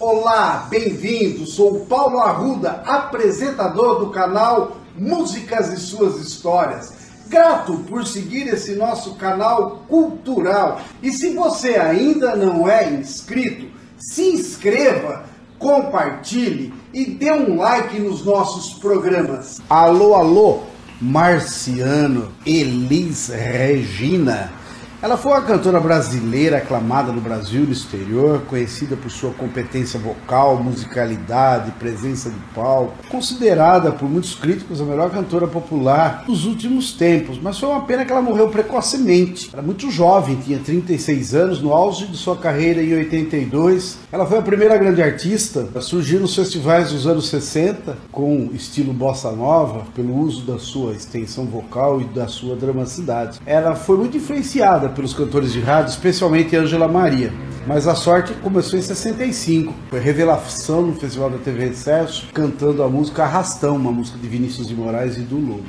Olá, bem-vindo. Sou Paulo Arruda, apresentador do canal Músicas e Suas Histórias. Grato por seguir esse nosso canal cultural. E se você ainda não é inscrito, se inscreva, compartilhe e dê um like nos nossos programas. Alô, alô, Marciano, Elis Regina. Ela foi uma cantora brasileira aclamada no Brasil e no exterior, conhecida por sua competência vocal, musicalidade, presença de palco, considerada por muitos críticos a melhor cantora popular dos últimos tempos, mas foi uma pena que ela morreu precocemente. Era muito jovem, tinha 36 anos, no auge de sua carreira em 82. Ela foi a primeira grande artista a surgir nos festivais dos anos 60 com estilo bossa nova, pelo uso da sua extensão vocal e da sua dramaticidade. Ela foi muito influenciada pelos cantores de rádio, especialmente Ângela Maria. Mas a sorte começou em 65. Foi revelação no Festival da TV Excesso, cantando a música Arrastão, uma música de Vinícius de Moraes e do Lobo.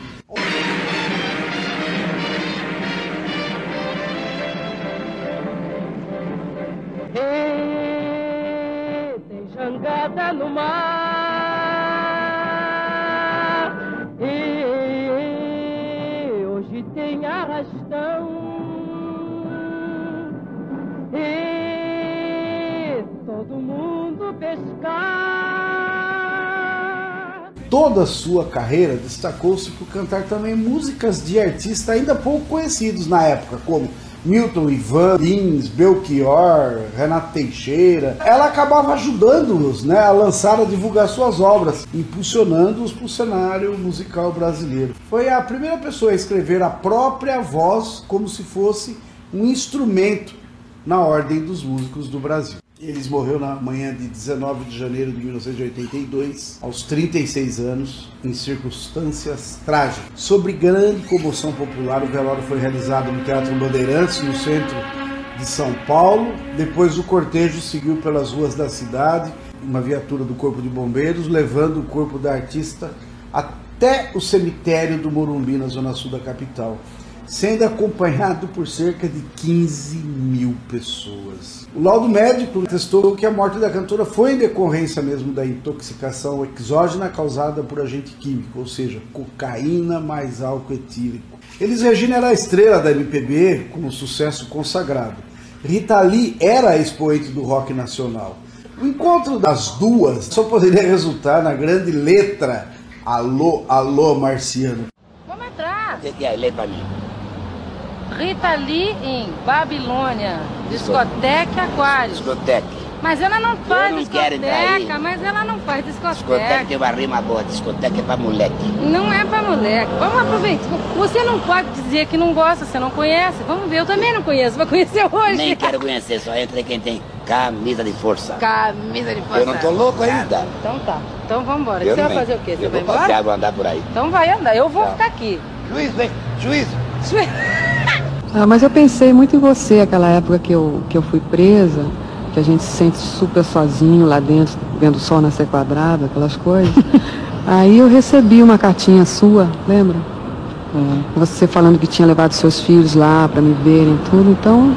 jangada no mar hoje tem arrastão todo mundo pescar. Toda sua carreira destacou-se por cantar também músicas de artistas ainda pouco conhecidos na época, como Milton Ivan, Lins, Belchior, Renato Teixeira. Ela acabava ajudando-os né, a lançar, a divulgar suas obras, impulsionando-os para o cenário musical brasileiro. Foi a primeira pessoa a escrever a própria voz como se fosse um instrumento na Ordem dos Músicos do Brasil. Eles morreu na manhã de 19 de janeiro de 1982, aos 36 anos, em circunstâncias trágicas. Sobre grande comoção popular, o velório foi realizado no Teatro Bandeirantes, no centro de São Paulo. Depois o cortejo seguiu pelas ruas da cidade, uma viatura do Corpo de Bombeiros, levando o corpo da artista até o cemitério do Morumbi, na zona sul da capital sendo acompanhado por cerca de 15 mil pessoas. O laudo médico testou que a morte da cantora foi em decorrência mesmo da intoxicação exógena causada por agente químico, ou seja, cocaína mais álcool etílico. Elis Regina era a estrela da MPB com um sucesso consagrado. Rita Lee era a expoente do rock nacional. O encontro das duas só poderia resultar na grande letra Alô, alô, Marciano. Vamos atrás. Que é letra mim? Rita Lee em Babilônia, discoteca Aquário. Discoteca. Mas ela não faz não discoteca, mas ela não faz discoteca. Discoteca tem uma rima boa, discoteca é pra moleque. Não é pra moleque. Vamos aproveitar. Você não pode dizer que não gosta, você não conhece. Vamos ver, eu também não conheço, vou conhecer hoje. Nem quero conhecer, só entra quem tem camisa de força. Camisa de força. Eu não tô louco ainda. Então tá. Então vamos embora. Você vai fazer o quê? Você Eu vai vou embora? vou andar por aí. Então vai andar. Eu vou Tá. ficar aqui. Juiz, vem, juiz. Ah, mas eu pensei muito em você aquela época que eu, que eu fui presa, que a gente se sente super sozinho lá dentro, vendo o sol nascer quadrado, aquelas coisas. Aí eu recebi uma cartinha sua, lembra? É, você falando que tinha levado seus filhos lá para me verem e tudo, então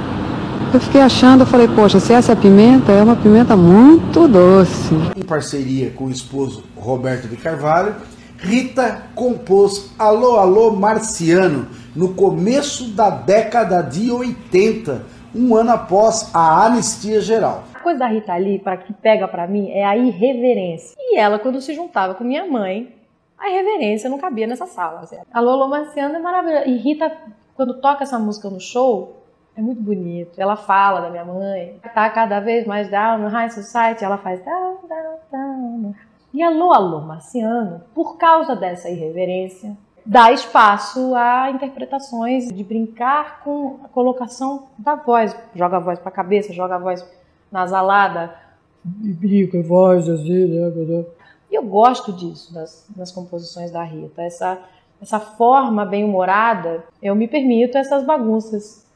eu fiquei achando, eu falei, poxa, se essa é a pimenta, é uma pimenta muito doce. Em parceria com o esposo Roberto de Carvalho, Rita compôs Alô Alô Marciano no começo da década de 80, um ano após a anistia geral. A coisa da Rita Lee, para que pega pra mim, é a irreverência. E ela, quando se juntava com minha mãe, a irreverência não cabia nessa sala. Assim. A Lolo Marciano é maravilhosa. E Rita, quando toca essa música no show, é muito bonito. Ela fala da minha mãe. Tá cada vez mais down no high society. Ela faz down, down, down. E Alô, Alô Marciano, por causa dessa irreverência, dá espaço a interpretações de brincar com a colocação da voz. Joga a voz pra cabeça, joga a voz nasalada, brinca a voz assim, né? E eu gosto disso nas, nas composições da Rita, essa, essa forma bem humorada. Eu me permito essas bagunças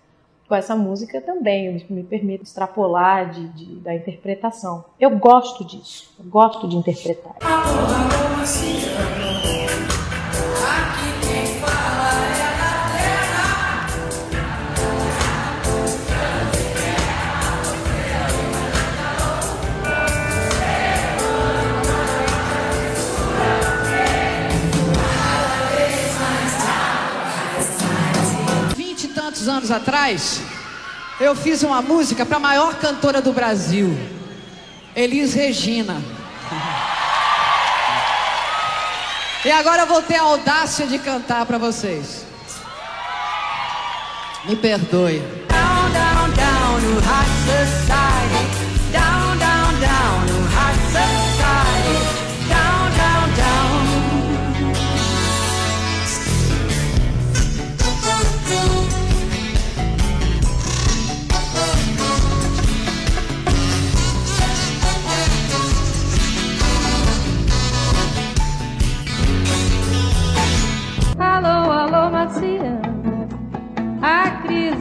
com essa música também, me, permito extrapolar de, de- da interpretação. Eu gosto disso, eu gosto de interpretar. Anos atrás, eu fiz uma música para a maior cantora do Brasil, Elis Regina. E agora eu vou ter a audácia de cantar para vocês. Me perdoe. Down, down, down high society. Down, down, down high society.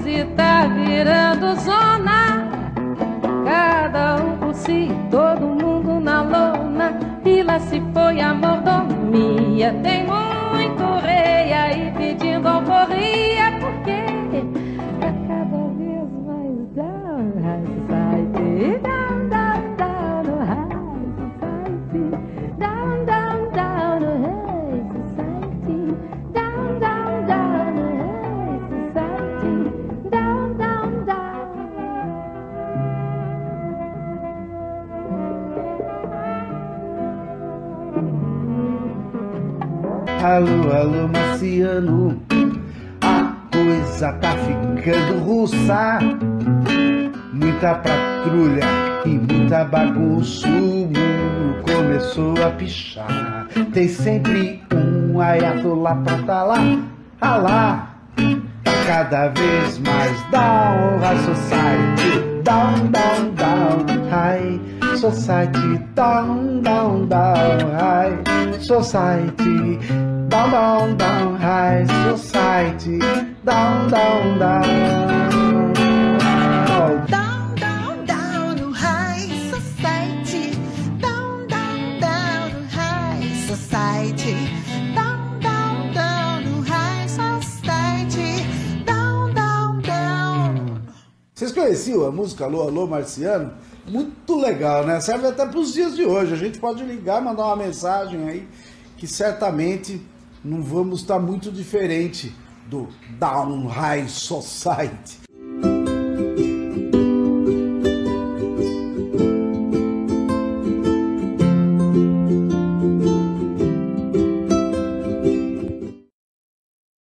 Crise tá virando zona. Cada um por si, todo mundo na lona. E lá se foi a mordomia. Tem muito rei aí pedindo alforria. Alô, alô, Marciano. A coisa tá ficando russa. Muita patrulha e muita bagunça. O mundo começou a pichar. Tem sempre um ayatollah pra tá lá. Ah lá. Tá cada vez mais down high society. Down, down, down high society. Down, down, down high society. Down, down, down high society. Down, down, down. Down, down, down no high society. Down, down, down no high society. Down, down, down high society. Down, down, down. Vocês conheciam a música Alô, Alô, Marciano? Muito legal, né? Serve até para os dias de hoje. A gente pode ligar, mandar uma mensagem aí, que certamente não vamos estar muito diferente do Down High Society.